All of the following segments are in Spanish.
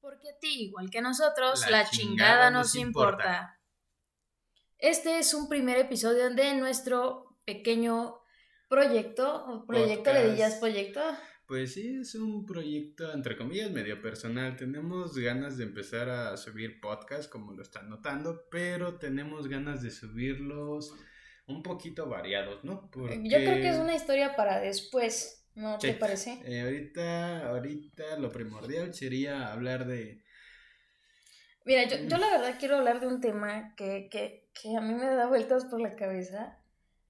Porque a ti, igual que a nosotros, la, chingada, nos importa. Este es un primer episodio de nuestro pequeño proyecto. ¿Proyecto le dirías proyecto? Pues sí, es un proyecto, entre comillas, medio personal. Tenemos ganas de empezar a subir podcast, como lo están notando, pero tenemos ganas de subirlos un poquito variados, ¿no? Porque... Yo creo que es una historia para después. ¿No te parece? Eh, ahorita, ahorita lo primordial sería hablar de... Mira, yo, yo la verdad quiero hablar de un tema que, que, que a mí me da vueltas por la cabeza.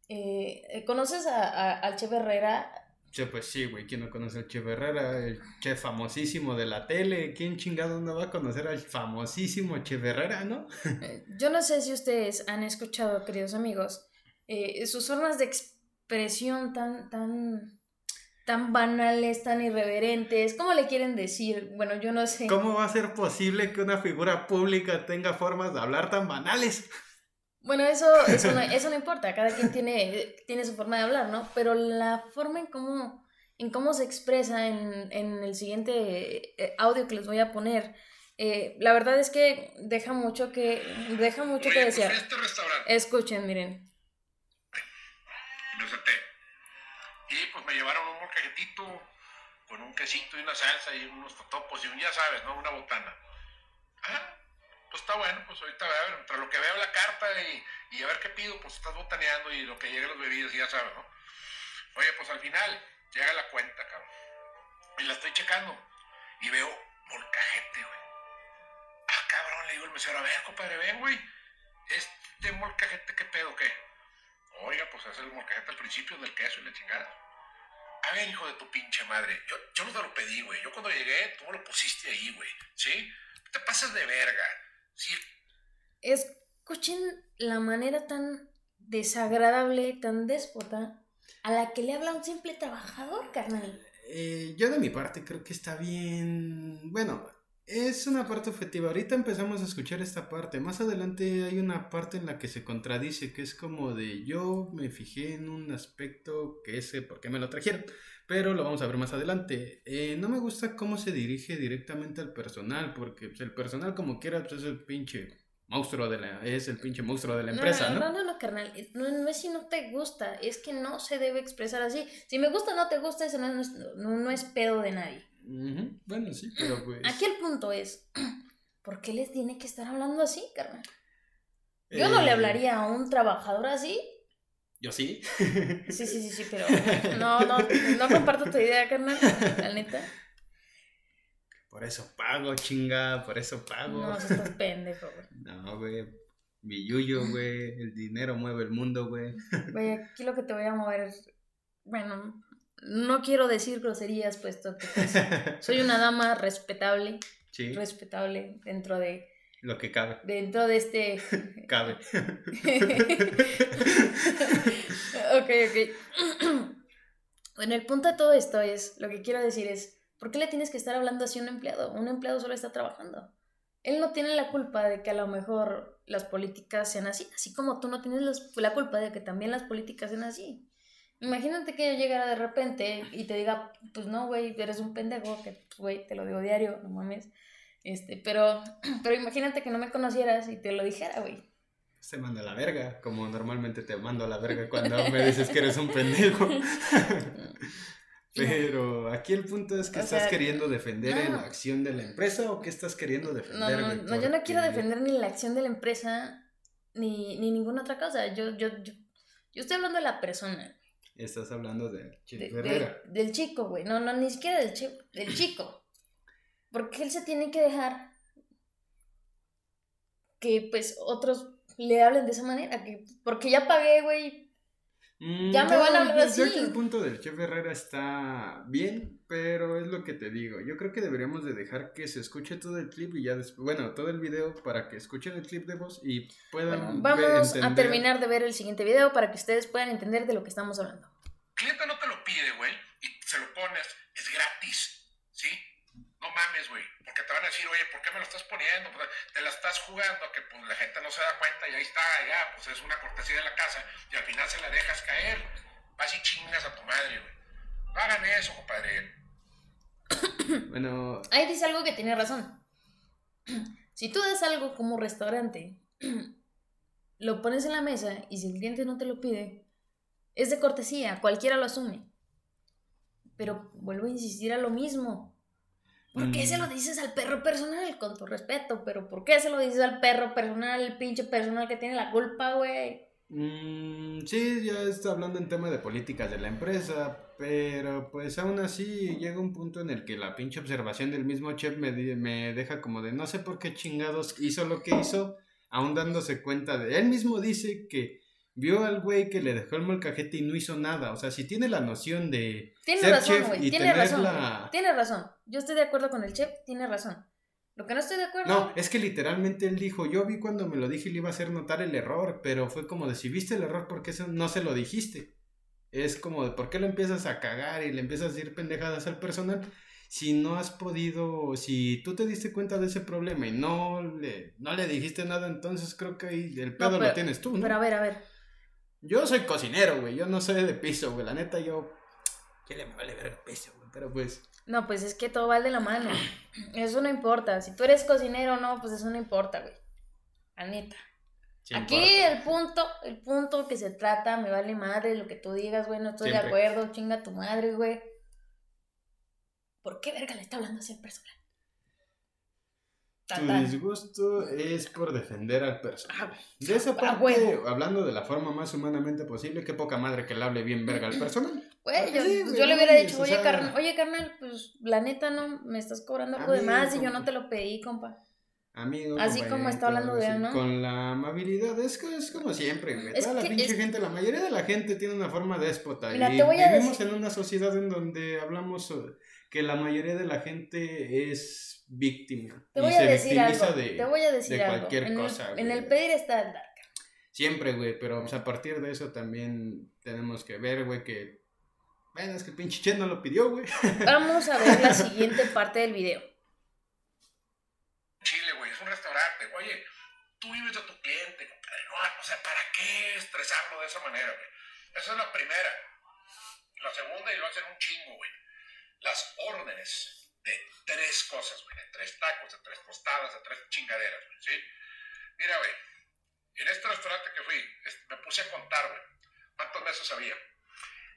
Eh, eh, ¿Conoces a, al Che Herrera? Sí, pues sí, güey, ¿quién no conoce al Che Herrera? El Che famosísimo de la tele. ¿Quién chingado no va a conocer al famosísimo Che Herrera, no? yo no sé si ustedes han escuchado, queridos amigos, sus formas de expresión tan, tan tan banales, tan irreverentes. ¿Cómo le quieren decir? Bueno, yo no sé. ¿Cómo va a ser posible que una figura pública tenga formas de hablar tan banales? Bueno, eso, eso, no, eso no importa, cada quien tiene, tiene su forma de hablar, ¿no? Pero la forma en cómo, en cómo se expresa en, en el siguiente eh, audio que les voy a poner, eh, la verdad es que deja mucho que, deja mucho que pues, desear. Este Escuchen, miren. Y pues me llevaron un molcajetito con un quesito y una salsa y unos totopos y un, ya sabes, ¿no? Una botana. Ah, pues está bueno, pues ahorita a ver, entre lo que veo la carta y, y a ver qué pido, pues estás botaneando y lo que lleguen los bebidas ya sabes, ¿no? Oye, pues al final llega la cuenta, cabrón. Y la estoy checando y veo molcajete, güey. Ah, cabrón, le digo al mesero, a ver, compadre, ven, güey. Este molcajete, ¿qué pedo, qué? Oiga, pues es el molcajete al principio del queso y la chingada. A ver, hijo de tu pinche madre, yo, yo no te lo pedí, güey. Yo cuando llegué, tú me lo pusiste ahí, güey. ¿Sí? Te pasas de verga. ¿Sí? Escuchen la manera tan desagradable, tan déspota, a la que le habla un simple trabajador, carnal. Eh, yo de mi parte creo que está bien. Bueno, es una parte objetiva. Ahorita empezamos a escuchar esta parte. Más adelante hay una parte en la que se contradice, que es como de yo me fijé en un aspecto que ese, ¿por qué me lo trajeron? Pero lo vamos a ver más adelante. Eh, no me gusta cómo se dirige directamente al personal, porque pues, el personal como quiera pues, es el pinche monstruo de la, es el pinche monstruo de la empresa, ¿no? No, no, no, carnal. No, no, es si no te gusta, es que no se debe expresar así. Si me gusta o no te gusta, eso no es, no, no es pedo de nadie. Bueno, sí, pero pues. Aquí el punto es: ¿por qué les tiene que estar hablando así, carnal? Yo no le eh, hablaría a un trabajador así. Yo sí. Sí, sí, sí, sí, pero no, no, no comparto tu idea, carnal, la neta. Por eso pago, chinga, por eso pago. No, estás pendejo, güey. No, güey. Mi yuyo, güey. El dinero mueve el mundo, güey. Güey, aquí lo que te voy a mover es. Bueno, no quiero decir groserías, puesto que pues, soy una dama respetable. Sí. Respetable dentro de. Lo que cabe. Dentro de este. cabe. ok, ok. bueno, el punto de todo esto es: lo que quiero decir es, ¿por qué le tienes que estar hablando así a un empleado? Un empleado solo está trabajando. Él no tiene la culpa de que a lo mejor las políticas sean así, así como tú no tienes la culpa de que también las políticas sean así. Imagínate que yo llegara de repente y te diga, pues no, güey, eres un pendejo, que, güey, te lo digo diario, no mames. Este, pero, pero imagínate que no me conocieras y te lo dijera, güey. Se manda a la verga, como normalmente te mando a la verga cuando me dices que eres un pendejo. Pero aquí el punto es que estás queriendo defender la acción de la empresa o qué estás queriendo defender. No, no, yo no quiero defender ni la acción de la empresa ni, ni ninguna otra cosa. Yo, yo, yo, yo estoy hablando de la persona. Estás hablando de Chico del chico, güey. No, no, ni siquiera del, chico, del chico. Porque él se tiene que dejar que pues otros le hablen de esa manera. Que, porque ya pagué, güey. Mm, ya me van a hablar así. Yo que el punto del chef Herrera está bien, pero es lo que te digo. Yo creo que deberíamos de dejar que se escuche todo el clip y ya después, bueno, todo el video para que escuchen el clip de voz y puedan Vamos a terminar de ver el siguiente video para que ustedes puedan entender de lo que estamos hablando. El cliente no te lo pide, güey, y se lo pones, es gratis, ¿sí? No mames, güey, porque te van a decir, oye, ¿por qué me lo estás poniendo? Pues, te la estás jugando, que pues la gente no se da cuenta y ahí está, ya, pues es una cortesía de la casa y al final se la dejas caer. Vas y chingas a tu madre, güey. No hagan eso, compadre. bueno. Ahí dice algo que tiene razón. Si tú das algo como restaurante, lo pones en la mesa y si el cliente no te lo pide, es de cortesía, cualquiera lo asume. Pero vuelvo a insistir a lo mismo. ¿Por qué se lo Mm. dices al perro personal? Con tu respeto, pero ¿por qué se lo dices al perro personal, el pinche personal que tiene la culpa, güey? Mm, sí, ya está hablando en tema de políticas de la empresa, pero pues aún así llega un punto en el que la pinche observación del mismo chef me, me deja como de no sé por qué chingados hizo lo que hizo, aún dándose cuenta de... Él mismo dice que vio al güey que le dejó el molcajete y no hizo nada, o sea, si tiene la noción de... Tienes ser razón, chef güey. tener razón. la- güey. Tienes razón. Yo estoy de acuerdo con el chef, tiene razón. Lo que no estoy de acuerdo. No, es que literalmente él dijo, yo vi cuando me lo dije y le iba a hacer notar el error, pero fue como de si viste el error, ¿por qué no se lo dijiste? Es como de por qué lo empiezas a cagar y le empiezas a decir pendejadas al personal si no has podido, si tú te diste cuenta de ese problema y no le, no le dijiste nada, entonces creo que ahí el pedo pero- lo tienes tú, ¿no? Pero a ver, a ver. Yo soy cocinero, güey, yo no soy de piso, güey, la neta yo... ¿Qué le vale ver el piso, güey? Pero pues... No, pues es que todo va de la mano. Eso no importa. Si tú eres cocinero o no, pues eso no importa, güey. La neta. sí Aquí importa. el punto, el punto que se trata, me vale madre lo que tú digas, güey, no estoy de acuerdo, chinga tu madre, güey. ¿Por qué verga le está hablando así al personal? Tu disgusto es por defender al personal. Ah, De esa a parte, hablando de la forma más humanamente posible, qué poca madre que le hable bien verga al. Güey, yo, Sí, pues güey, yo le no hubiera dicho, o oye, sea- carnal, oye, carnal, pues la neta no, me estás cobrando algo de más y yo no te lo pedí, compa. Amigo, Así como está hablando de ¿no? Con la amabilidad, es, que es como siempre, güey. Es Toda la que pinche es- gente, la mayoría de la gente tiene una forma déspota. Mira, y te voy a vivimos decir- en una sociedad en donde hablamos que la mayoría de la gente es víctima. Te y voy se a decir victimiza algo, de... te voy a decir de algo. cualquier en, cosa, el, en el pedir está el dar. Siempre, güey, pero a partir de eso también tenemos que ver, güey, que... Bueno, es que el pinche Che no lo pidió, güey. Vamos a ver la siguiente parte del video. Chile, güey, es un restaurante. Oye, tú vives de tu cliente, compadre. No, o sea, ¿para qué estresarlo de esa manera, güey? Esa es la primera. La segunda, y lo hacen un chingo, güey. Las órdenes de tres cosas, güey. De tres tacos, de tres tostadas, de tres chingaderas, güey, ¿sí? Mira, güey, en este restaurante que fui, me puse a contar, güey. ¿Cuántas mesas había?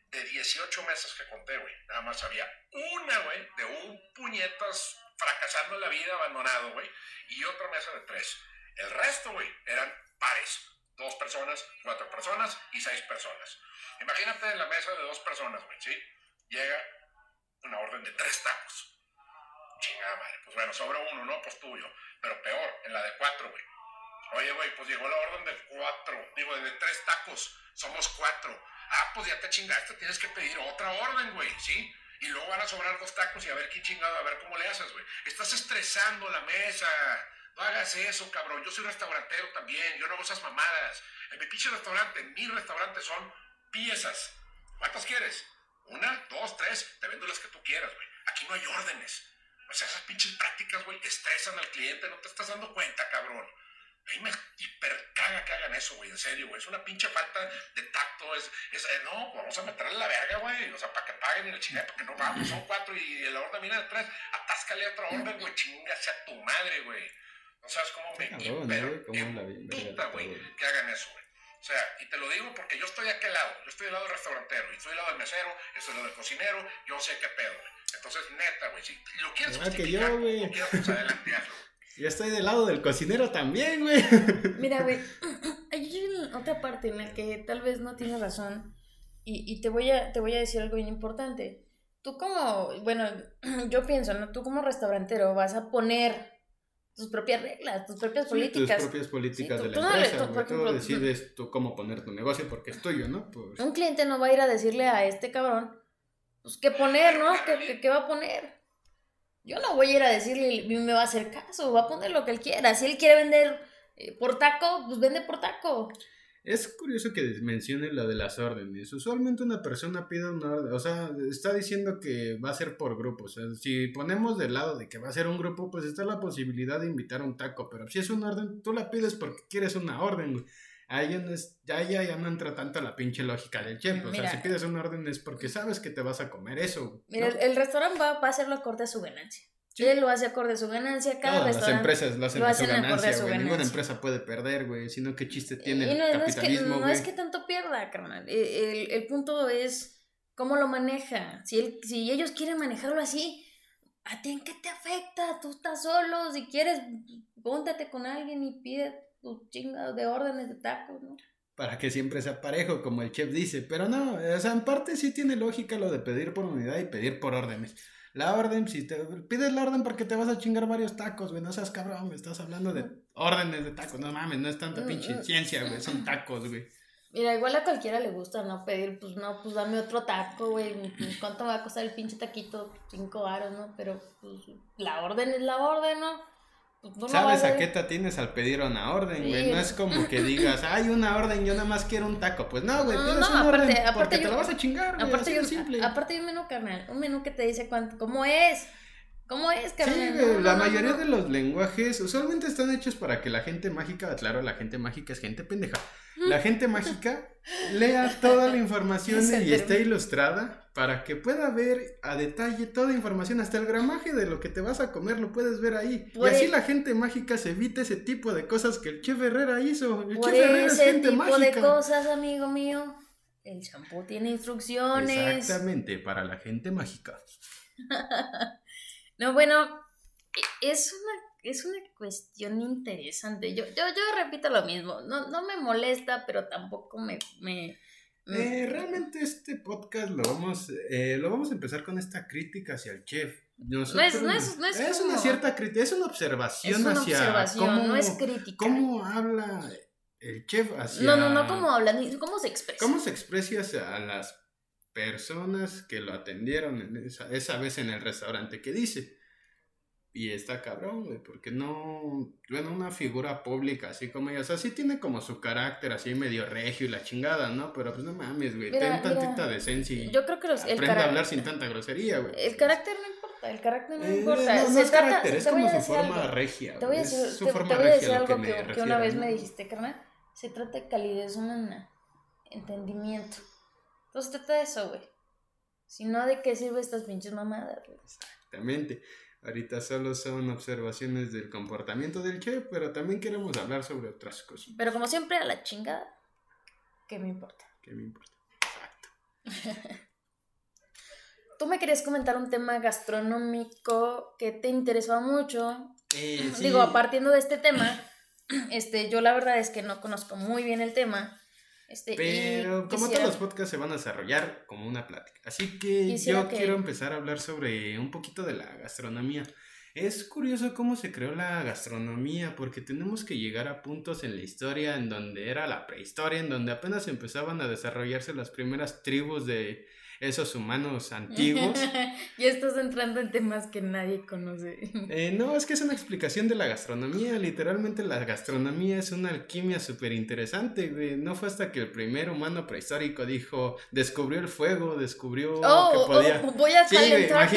De 18 mesas que conté, güey. Nada más había una, güey, de un puñetas fracasando en la vida, abandonado, güey. Y otra mesa de tres. El resto, güey, eran pares. Dos personas, cuatro personas y seis personas. Imagínate en la mesa de dos personas, güey, ¿sí? Llega una orden de tres tacos. Chingada madre. Pues bueno, sobra uno, ¿no? Pues tuyo. Pero peor, en la de cuatro, güey. Oye, güey, pues llegó la orden de cuatro. Digo, de tres tacos. Somos cuatro. Ah, pues ya te chingaste, tienes que pedir otra orden, güey, ¿sí? Y luego van a sobrar dos tacos y a ver quién chingado, a ver cómo le haces, güey. Estás estresando la mesa. No hagas eso, cabrón. Yo soy restaurantero también. Yo no hago esas mamadas. En mi pinche restaurante, en mi restaurante son piezas. ¿Cuántas quieres? ¿Una? ¿Dos? ¿Tres? Te vendo las que tú quieras, güey. Aquí no hay órdenes. O sea, esas pinches prácticas, güey, estresan al cliente. No te estás dando cuenta, cabrón. A mí me hipercaga que hagan eso, güey, en serio, güey. Es una pinche falta de tacto. Es, es eh, no, vamos a meterle la verga, güey. O sea, para que paguen y la chingada, porque no vamos, son cuatro y la orden viene de tres. Atáscale otra orden, güey. Chingase a tu madre, güey. No sabes cómo me Cabrón, hiper güey, que hagan eso, güey. O sea, y te lo digo porque yo estoy a aquel lado. Yo estoy del lado del restaurantero, y estoy del lado del mesero, y estoy del lado del cocinero. Yo sé qué pedo, güey. Entonces, neta, güey, si lo quieres Igual que yo, güey. pues adelante, hazlo. Yo estoy del lado del cocinero también, güey. Mira, güey, hay otra parte en la que tal vez no tienes razón y, y te, voy a, te voy a decir algo bien importante. Tú como, bueno, yo pienso, ¿no? Tú como restaurantero vas a poner tus propias reglas, tus propias Sí, políticas. tus propias políticas Sí, tú- de la empresa, tú, por Tú ejemplo, decides tú cómo poner tu negocio porque es tuyo, ¿no? Pues, Un cliente no va a ir a decirle a este cabrón, pues, qué poner, ¿no? ¿Qué, qué, qué va a poner? Yo no voy a ir a decirle me va a hacer caso, va a poner lo que él quiera. Si él quiere vender eh, por taco, pues vende por taco. Es curioso que mencione lo de las órdenes. Usualmente una persona pide una orden, o sea, está diciendo que va a ser por grupos. O sea, si ponemos del lado de que va a ser un grupo, pues está la posibilidad de invitar a un taco. Pero si es una orden, tú la pides porque quieres una orden, güey. Ahí ya no, es- ya, ya, ya no entra tanto la pinche lógica del chef. O Mira. sea, si pides una orden es porque sabes que te vas a comer eso. Mira, ¿no? el, el restaurante va, va a hacerlo acorde a su ganancia. Él lo hace acorde a su ganancia, cada Todas las restaurante empresas lo hacen lo a su a ganancia, su güey. Ninguna empresa puede perder, güey. Sino qué chiste tiene Y el no, no es que, capitalismo, no es que tanto pierda, carnal. El, el- el punto es cómo lo maneja. Si, él, si ellos quieren manejarlo así, ¿a ti en qué te afecta? Tú estás solo. Si quieres, póntate con alguien y pide tus chingados de órdenes de tacos, ¿no? Para que siempre sea parejo, como el chef dice. Pero no, o sea, en parte sí tiene lógica lo de pedir por unidad y pedir por órdenes. La orden, si te pides la orden porque te vas a chingar varios tacos, güey. No seas cabrón, me estás hablando de órdenes de tacos. No mames, no es tanta Mm, pinche mm. ciencia, güey. Son tacos, güey. Mira, igual a cualquiera le gusta, ¿no? Pedir, pues no, pues dame otro taco, güey. ¿Cuánto me va a costar el pinche taquito? Cinco varos, ¿no? Pero, pues, la orden es la orden, ¿no? Pues, no ¿Sabes a qué te tienes al pedir una orden, Sí. güey? No es como que digas, hay una orden, yo nada más quiero un taco. Pues no, güey, No, una aparte- orden aparte porque yo- te la vas a chingar. Aparte simple. aparte hay un menú, carnal. Un menú que te dice cuánto, cómo es. ¿Cómo es, Sí, carnal? güey, No, la mayoría de los lenguajes usualmente están hechos para que la gente mágica, claro, la gente mágica es gente pendeja. La gente mágica lea toda la información y esté ilustrada para que pueda ver a detalle toda información, hasta el gramaje de lo que te vas a comer lo puedes ver ahí. Por y así e- la gente mágica se evita ese tipo de cosas que el chef Herrera hizo. El Por chef Herrera es ese gente tipo mágica. de cosas, amigo mío. El champú tiene instrucciones. Exactamente, para la gente mágica. No, bueno, e- es una, es una cuestión interesante. Yo, yo, yo repito lo mismo. No, no me molesta, pero tampoco me. me, me- Eh, realmente este podcast lo vamos, eh, lo vamos a empezar con esta crítica hacia el chef. Nosotros- No es- no es- no es una como- cierta crítica, es una observación es una hacia observación, cómo, no es crítica. cómo habla el chef hacia... No, no, no, cómo hablan, ni cómo se expresa. ¿Cómo se expresa hacia a las personas que lo atendieron en esa, esa vez en el restaurante? ¿Qué dice? Y está cabrón, güey, porque no, bueno, una figura pública así como ella, o sea, sí tiene como su carácter así medio regio y la chingada, ¿no? Pero pues no mames, güey, ten tantita decencia y Yo creo que los, el, aprende a hablar sin tanta grosería, güey. el carácter no importa, el carácter no Eh, importa. no, es trata- carácter, es como su forma algo. regia, Te voy a decir, es su te- forma te voy a decir algo me que, que refiero, una vez ¿no? me dijiste, carnal. Se trata de calidez humana, entendimiento. Entonces trata de eso, güey. Si no, ¿de qué sirve estas pinches mamadas, güey? Exactamente. Ahorita solo son observaciones del comportamiento del chef, pero también queremos hablar sobre otras cositas. Pero como siempre, a la chingada, ¿qué me importa? ¿Qué me importa? Exacto. Tú me querías comentar un tema gastronómico que te interesaba mucho. Eh, sí, Digo, partiendo de este tema, este, yo la verdad es que no conozco muy bien el tema. Este, Pero como quisiera- todos los podcasts se van a desarrollar como una plática. Así que Quisiera yo que- quiero empezar a hablar sobre un poquito de la gastronomía. Es curioso cómo se creó la gastronomía, porque tenemos que llegar a puntos en la historia en donde era la prehistoria, en donde apenas empezaban a desarrollarse las primeras tribus de esos humanos antiguos. ya estás entrando en temas que nadie conoce. Eh, no, es que es una explicación de la gastronomía. Literalmente la gastronomía es una alquimia súper interesante, güey. No fue hasta que el primer humano prehistórico dijo, descubrió el fuego, descubrió Oh, que podía... oh, voy a Sí, calentar.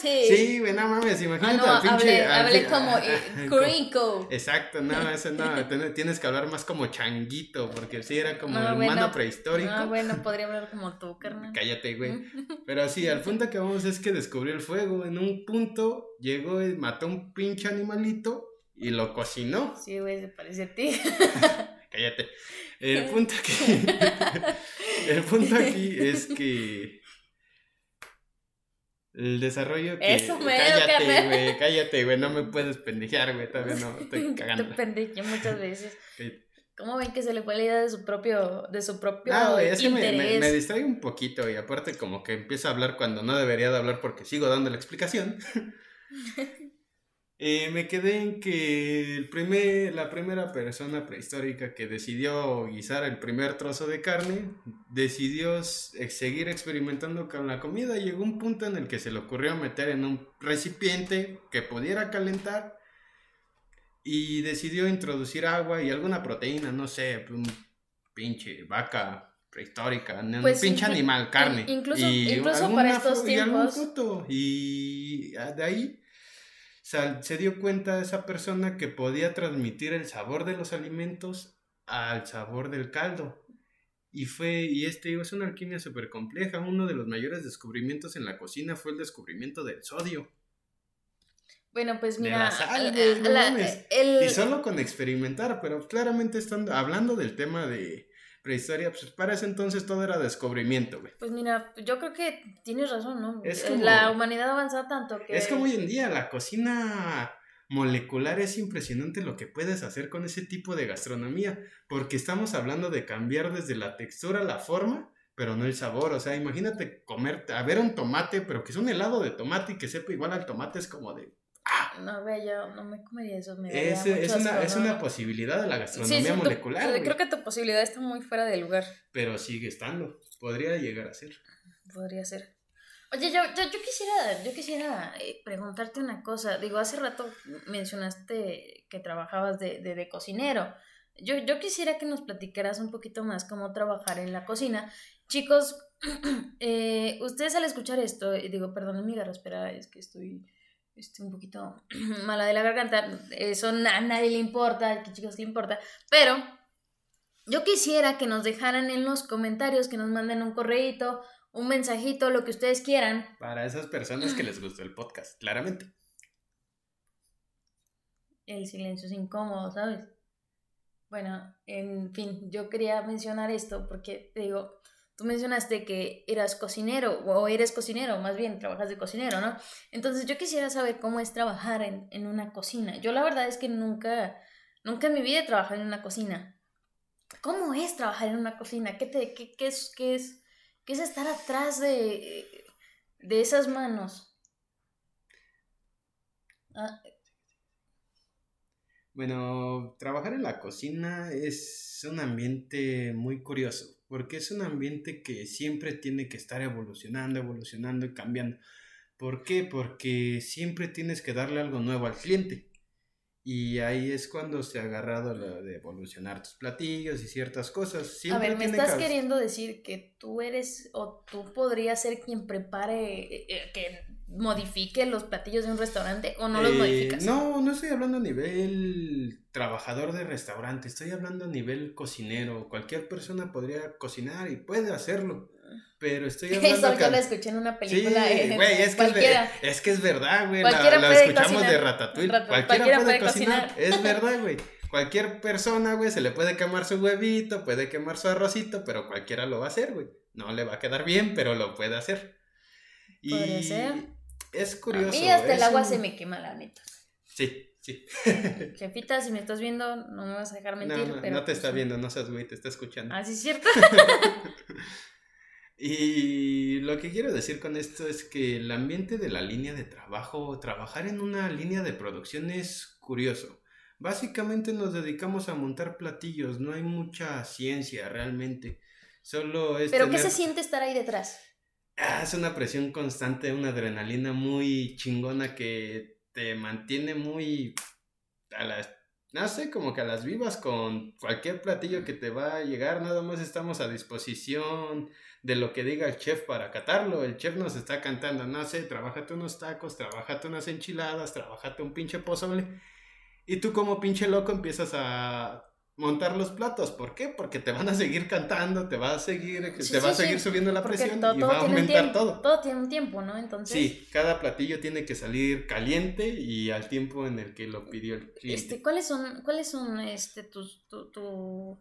Sí, güey, no mames, Ah, imagínate no, al pinche... hablé, al hablé pi- como eh, co- gringo. Exacto, no, eso no, tienes que hablar más como changuito, porque sí era como No, el bueno, humano prehistórico. Ah, bueno, podría hablar como tú, carnal. Cállate, güey. Pero sí, al punto que vamos es que descubrió el fuego. En un punto llegó y mató un pinche animalito y lo cocinó. Sí, güey, se parece a ti. Cállate. El punto aquí. el punto aquí es que. El desarrollo que. Eso mero, cállate, güey. Cállate, güey. No me puedes pendejear, güey. Todavía no estoy Te cagando. pendejé muchas veces. Cállate. ¿Cómo ven que se le fue la idea de su propio, de su propio No, güey, es que me, interés? me, me distrae un poquito y aparte como que empiezo a hablar cuando no debería de hablar porque sigo dando la explicación. Eh, me quedé en que el primer, la primera persona prehistórica que decidió guisar el primer trozo de carne, decidió s- seguir experimentando con la comida. Llegó un punto en el que se le ocurrió meter en un recipiente que pudiera calentar y decidió introducir agua y alguna proteína, no sé, un pinche vaca prehistórica, un Pues, pinche inclu- animal, carne. in- incluso- y incluso para estos y tiempos- fruto. Y ah, de ahí sal- se dio cuenta esa persona que podía transmitir el sabor de los alimentos al sabor del caldo. Y fue, y este digo, es una alquimia súper compleja. Uno de los mayores descubrimientos en la cocina fue el descubrimiento del sodio. Bueno, pues mira, güey, no la- el- Y solo con experimentar, pero claramente estando, hablando del tema de prehistoria, pues para ese entonces todo era descubrimiento, güey. Pues mira, yo creo que tienes razón, ¿no? Es Eh, como- La humanidad avanza tanto que... Es como hoy en día, la cocina molecular es impresionante lo que puedes hacer con ese tipo de gastronomía, porque estamos hablando de cambiar desde la textura, la forma, pero no el sabor. O sea, imagínate comer, a ver un tomate, pero que es un helado de tomate y que sepa igual al tomate, es como de... No, ve, yo no me comería eso. Me Es, es una, asco, es ¿no? una posibilidad de la gastronomía sí, molecular, creo que tu posibilidad está muy fuera de lugar. pero sigue estando. Podría llegar a ser. Podría ser. Oye, yo, yo, yo quisiera, yo quisiera eh, preguntarte una cosa. Digo, hace rato mencionaste que trabajabas de, de, de cocinero. Yo, yo quisiera que nos platicaras un poquito más cómo trabajar en la cocina. Chicos, eh, ustedes al escuchar esto, y digo, perdón mi espera, es que estoy, estoy un poquito mala de la garganta. Eso a nadie le importa, que chicos le importa. Pero yo quisiera que nos dejaran en los comentarios, que nos manden un correíto, un mensajito, lo que ustedes quieran. Para esas personas que les gustó el podcast, claramente. El silencio es incómodo, ¿sabes? Bueno, en fin, yo quería mencionar esto porque, digo, tú mencionaste que eras cocinero, o eres cocinero, más bien, trabajas de cocinero, ¿no? Entonces yo quisiera saber cómo es trabajar en, en una cocina. Yo la verdad es que nunca, nunca en mi vida he trabajado en una cocina. ¿Cómo es trabajar en una cocina? ¿Qué, te, qué, qué es, qué, es, ¿Qué es estar atrás de, de esas manos? Ah, Bueno, trabajar en la cocina es un ambiente muy curioso, porque es un ambiente que siempre tiene que estar evolucionando, evolucionando y cambiando. ¿Por qué? Porque siempre tienes que darle algo nuevo al cliente. Y ahí es cuando se ha agarrado lo de evolucionar tus platillos y ciertas cosas. A ver, ¿me estás que- queriendo decir que tú eres o tú podrías ser quien prepare, eh, eh, que modifique los platillos de un restaurante o no los Eh, modificas? No, no estoy hablando a nivel trabajador de restaurante, estoy hablando a nivel cocinero. Cualquier persona podría cocinar y puede hacerlo, pero estoy hablando Eso yo lo escuché en una Sí, película. eh, güey, es, que es, cualquiera. ver- es que es verdad, güey. La, la escuchamos cocinar. de Ratatouille. Rat- cualquiera, cualquiera puede, puede cocinar. cocinar. Es verdad, güey. Cualquier persona, güey, se le puede quemar su huevito, puede quemar su arrocito, pero cualquiera lo va a hacer, güey. No le va a quedar bien, pero lo puede hacer. Y ser. Es A curioso. mí hasta el agua un- se me quema, la neta. Sí, sí. Jefita, si me estás viendo, no me vas a dejar mentir. no, no, pero no te pues, está viendo, no seas güey, te está escuchando. Ah, sí, es cierto. Y lo que quiero decir con esto es que el ambiente de la línea de trabajo, trabajar en una línea de producción es curioso. Básicamente nos dedicamos a montar platillos, no hay mucha ciencia realmente. Solo es pero ¿qué se siente estar ahí detrás? Es una presión constante, una adrenalina muy chingona que te mantiene muy a las, no sé, como que a las vivas con cualquier platillo que te va a llegar, nada más estamos a disposición de lo que diga el chef para catarlo. El chef nos está cantando, no sé, trabájate unos tacos, trabájate unas enchiladas, trabájate un pinche pozole. Y tú como pinche loco empiezas a montar los platos. ¿Por qué? Porque te van a seguir cantando, te va a seguir, Sí, te va a seguir sí, subiendo la Porque presión todo, y va a aumentar todo. todo tiene un tiempo, ¿no? Entonces, Sí, cada platillo tiene que salir caliente y al tiempo en el que lo pidió el cliente. este, ¿cuáles son, cuáles son este, tus, tu- tu-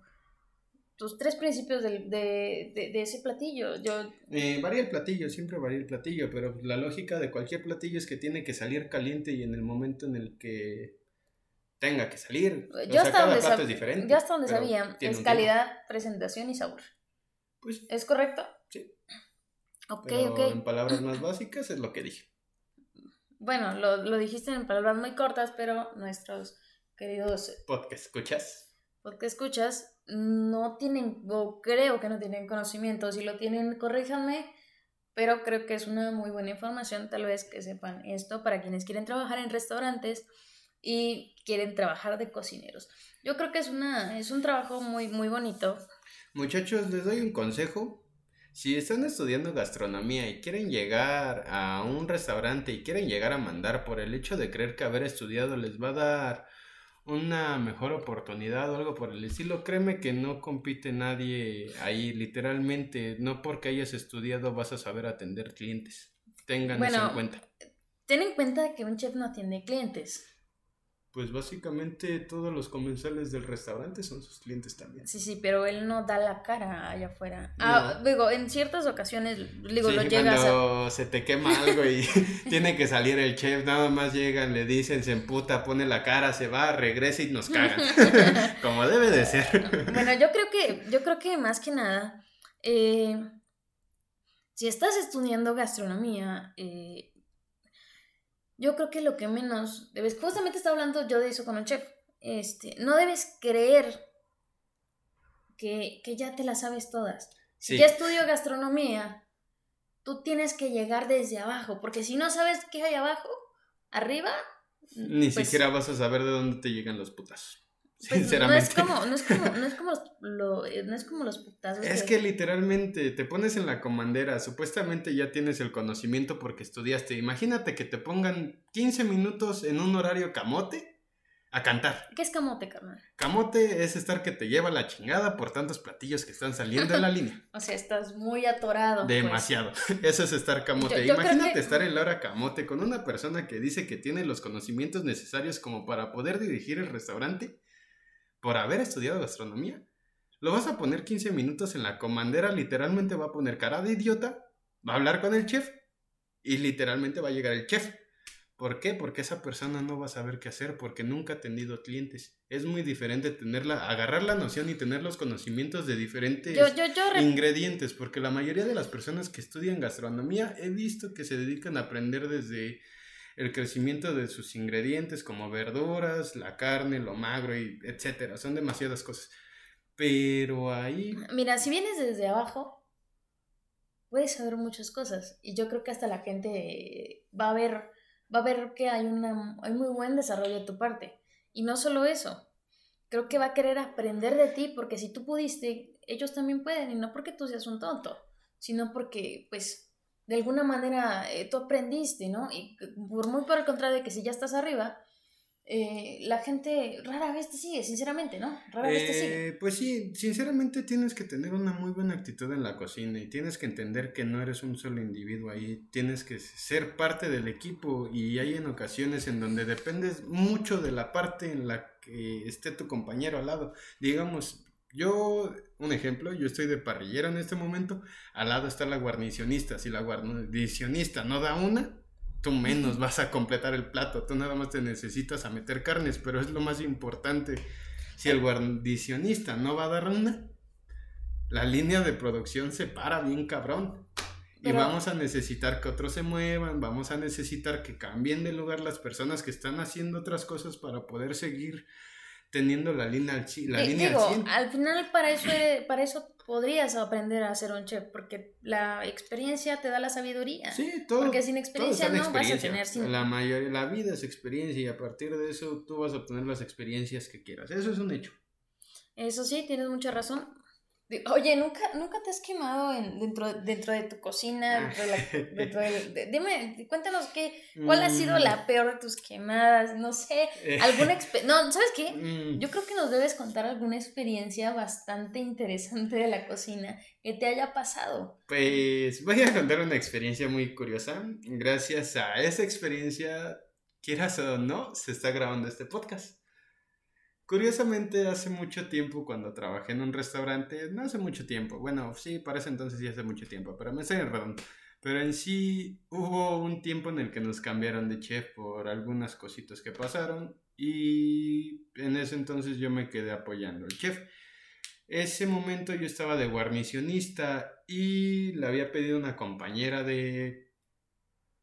tus tres principios del- de, de- de ese platillo? Yo, Eh, varía el platillo, siempre varía el platillo, pero la lógica de cualquier platillo es que tiene que salir caliente y en el momento en el que tenga que salir. O yo sea, hasta cada donde, plato sab- es diferente. yo hasta donde pero sabía, es calidad, presentación y sabor. Pues, ¿Es correcto? Sí. Ok, pero ok. en palabras más básicas es lo que dije. Bueno, lo, lo dijiste en palabras muy cortas, pero nuestros queridos Podcast, ¿escuchas? podcast escuchas no tienen, o creo que no tienen conocimiento. Si lo tienen, corríjanme, pero creo que es una muy buena información, tal vez que sepan esto para quienes quieren trabajar en restaurantes y quieren trabajar de cocineros. Yo creo que es, una, es un trabajo muy, muy bonito. Muchachos, les doy un consejo. Si están estudiando gastronomía y quieren llegar a un restaurante y quieren llegar a mandar por el hecho de creer que haber estudiado les va a dar una mejor oportunidad o algo por el estilo, créeme que no compite nadie ahí, literalmente, no porque hayas estudiado vas a saber atender clientes. Tengan eso en cuenta. ten en cuenta que un chef no atiende clientes. Pues básicamente todos los comensales del restaurante son sus clientes también. Sí, sí, pero él no da la cara allá afuera. Ah, digo, en ciertas ocasiones, digo, Sí, lo llegas cuando a... se te quema algo y tiene que salir el chef, nada más llegan, le dicen, se emputa, pone la cara, se va, regresa y nos cagan. Como debe de ser. Bueno, yo creo que, yo creo que más que nada, eh, si estás estudiando gastronomía, eh, yo creo que lo que menos debes, justamente estaba hablando yo de eso con un chef, este, no debes creer que, que ya te las sabes todas. Si ya estudio gastronomía, tú tienes que llegar desde abajo, porque si no sabes qué hay abajo, arriba, Ni pues, siquiera vas a saber de dónde te llegan los putas. Pues, Sinceramente. No es como, no es como, no es como lo- eh, no es como los putazos. Es que literalmente te pones en la comandera, supuestamente ya tienes el conocimiento porque estudiaste. Imagínate que te pongan 15 minutos en un horario camote a cantar. ¿Qué es camote, carnal? Camote es estar que te lleva la chingada por tantos platillos que están saliendo de la línea. O sea, estás muy atorado. pues. Demasiado. Eso es estar camote. Yo- yo creo Imagínate que- estar en la hora camote con una persona que dice que tiene los conocimientos necesarios como para poder dirigir el restaurante por haber estudiado gastronomía. Lo vas a poner 15 minutos en la comandera, literalmente va a poner cara de idiota, va a hablar con el chef y literalmente va a llegar el chef. ¿Por qué? Porque esa persona no va a saber qué hacer porque nunca ha tenido clientes. Es muy diferente tenerla, agarrar la noción y tener los conocimientos de diferentes Yo, yo, yo, rep- ingredientes, porque la mayoría de las personas que estudian gastronomía he visto que se dedican a aprender desde el crecimiento de sus ingredientes como verduras, la carne, lo magro y etcétera. Son demasiadas cosas. Pero ahí mira, si vienes desde abajo, puedes saber muchas cosas. Y yo creo que hasta la gente va a ver, va a ver que hay, una, hay muy buen desarrollo de tu parte. Y no solo eso, creo que va a querer aprender de ti, porque si tú pudiste, ellos también pueden. Y no porque tú seas un tonto, sino porque, pues, de alguna manera eh, tú aprendiste, ¿no? Y por muy por el contrario de que si ya estás arriba, eh, la gente rara vez te sigue, sinceramente, ¿no? Rara vez te sigue. Eh, pues sí, sinceramente tienes que tener una muy buena actitud en la cocina y tienes que entender que no eres un solo individuo ahí, tienes que ser parte del equipo y hay en ocasiones en donde dependes mucho de la parte en la que esté tu compañero al lado. Digamos, yo, un ejemplo, yo estoy de parrillero en este momento, al lado está la guarnicionista, si la guarnicionista no da una, tú menos vas a completar el plato, tú nada más te necesitas a meter carnes, pero es lo más importante. Si el guarnicionista no va a dar una, la línea de producción se para bien cabrón. Y Pero- vamos a necesitar que otros se muevan, vamos a necesitar que cambien de lugar las personas que están haciendo otras cosas para poder seguir teniendo la línea al, chi- la línea digo, al 100. al final para eso, eres- para eso podrías aprender a ser un chef, porque la experiencia te da la sabiduría. Sí, todo. porque sin experiencia no vas a tener sin- La mayoría, la vida es experiencia y a partir de eso tú vas a obtener las experiencias que quieras. Eso es un hecho. Eso sí, tienes mucha razón. Oye, ¿nunca, nunca te has quemado en, dentro, dentro de tu cocina? Dentro de la- dentro del- de- dime, cuéntanos qué, cuál ha sido Mm, la peor de tus quemadas, no sé, eh, alguna experiencia... No, ¿sabes qué? mm, Yo creo que nos debes contar alguna experiencia bastante interesante de la cocina que te haya pasado. Pues voy a contar una experiencia muy curiosa. Gracias a esa experiencia, quieras o no, se está grabando este podcast. Curiosamente, hace mucho tiempo, cuando trabajé en un restaurante, no hace mucho tiempo, bueno, sí, para ese entonces sí hace mucho tiempo, pero me estoy enredando. Pero en sí hubo un tiempo en el que nos cambiaron de chef por algunas cositas que pasaron y en ese entonces yo me quedé apoyando al chef. Ese momento yo estaba de guarnicionista y le había pedido una compañera de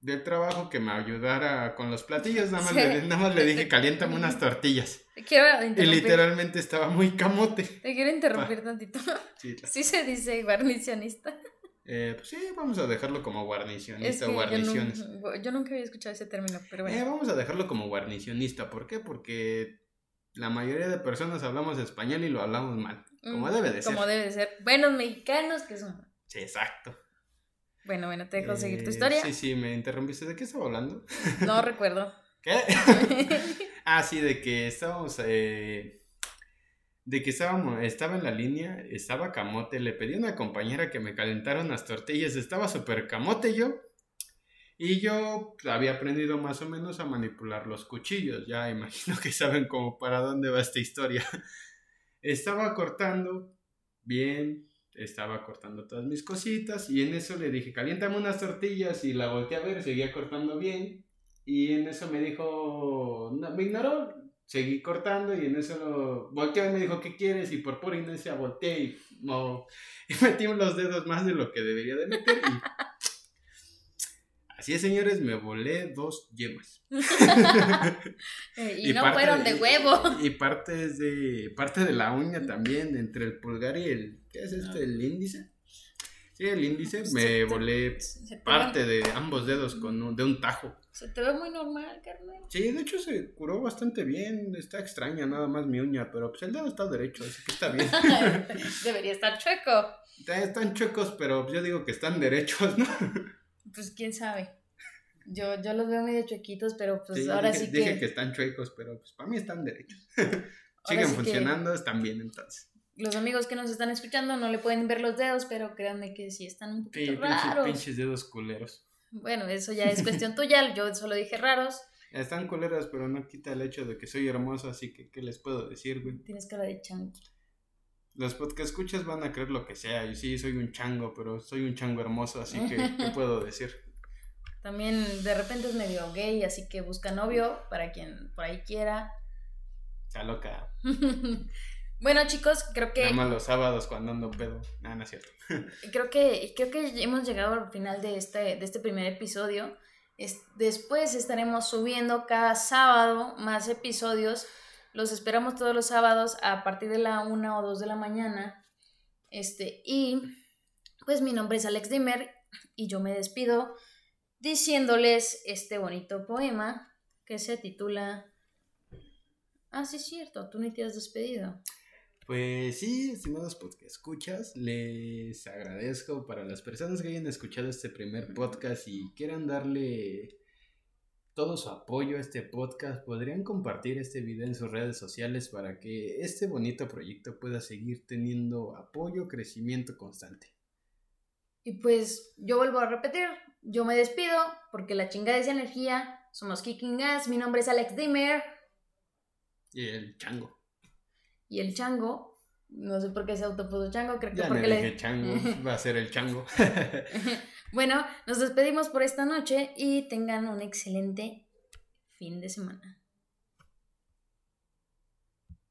del trabajo que me ayudara con los platillos. Nada más, Sí. le, nada más le dije, caliéntame unas tortillas. Quiero Y interrumpir. literalmente estaba muy camote. Te quiero interrumpir tantito. Sí, claro. Sí se dice guarnicionista. Eh, pues sí, vamos a dejarlo como guarnicionista Es que o yo, guarniciones. yo nunca había escuchado ese término, pero Eh, bueno. vamos a dejarlo como guarnicionista. ¿Por qué? Porque la mayoría de personas hablamos español y lo hablamos mal. Como Mm, debe de ser. Como debe de ser. Buenos mexicanos que son. Sí, exacto. Bueno, bueno, te dejo seguir tu Eh, historia. Sí, sí, me interrumpiste. ¿De qué estaba hablando? No recuerdo. ¿Qué? ah, sí, de que estábamos. eh, de que estábamos, estaba en la línea, estaba camote, le pedí a una compañera que me calentara unas tortillas, estaba súper camote yo. Y yo había aprendido más o menos a manipular los cuchillos. Ya imagino que saben como para dónde va esta historia. Estaba cortando bien, estaba cortando todas mis cositas y en eso le dije, caliéntame unas tortillas y la volteé a ver, seguía cortando bien y en eso me dijo, me ignoró, seguí cortando y en eso lo volteó y me dijo, ¿qué quieres? Y por pura inercia volteé y, no, y metí los dedos más de lo que debería de meter y... Así es, señores, me volé dos yemas. y, no fueron de huevo. Y, parte de parte de la uña también, entre el pulgar y el ¿qué es este? El índice. Sí, el índice me volé parte de ambos dedos con de un tajo. Se te ve muy normal, carnal. Sí, de hecho se curó bastante bien. Está extraña nada más mi uña, pero pues el dedo está derecho, así que está bien. Debería estar chueco. Están chuecos, pero yo digo que están derechos, ¿no? Pues quién sabe. Yo, yo los veo medio chuequitos, pero pues ahora sí que. Dije que están chuecos, pero pues para mí están derechos. Siguen funcionando, están bien entonces los amigos que nos están escuchando no le pueden ver los dedos, pero créanme que sí están un poquito sí, raros. Pinches dedos culeros. Bueno, eso ya es cuestión tuya, yo solo dije raros. Están culeros, pero no quita el hecho de que soy hermoso, así que ¿qué les puedo decir, güey? Tienes cara de chango. Los que escuchas van a creer lo que sea, y sí, soy un chango, pero soy un chango hermoso, así que ¿qué puedo decir? También de repente es medio gay, así que busca novio para quien por ahí quiera. Está loca. Bueno, chicos, creo que. Nada los sábados cuando ando pedo. Nada, no es cierto. creo que, creo que hemos llegado al final de este, de este primer episodio. después estaremos subiendo cada sábado más episodios. Los esperamos todos los sábados a partir de la 1 o 2 de la mañana. Este, y pues mi nombre es Alex Dimmer y yo me despido diciéndoles este bonito poema que se titula. Ah, sí, es cierto, tú ni te has despedido. Pues sí, estimados podcast escuchas, les agradezco para las personas que hayan escuchado este primer podcast y quieran darle todo su apoyo a este podcast, podrían compartir este video en sus redes sociales para que este bonito proyecto pueda seguir teniendo apoyo, crecimiento constante. Y pues yo vuelvo a repetir, yo me despido porque la chingada es energía, somos Kicking Gas, mi nombre es Alex Dimmer. Y el chango. Y el chango, no sé por qué se autopuso chango, creo que ya porque le dije chango, va a ser el chango. bueno, nos despedimos por esta noche y tengan un excelente fin de semana.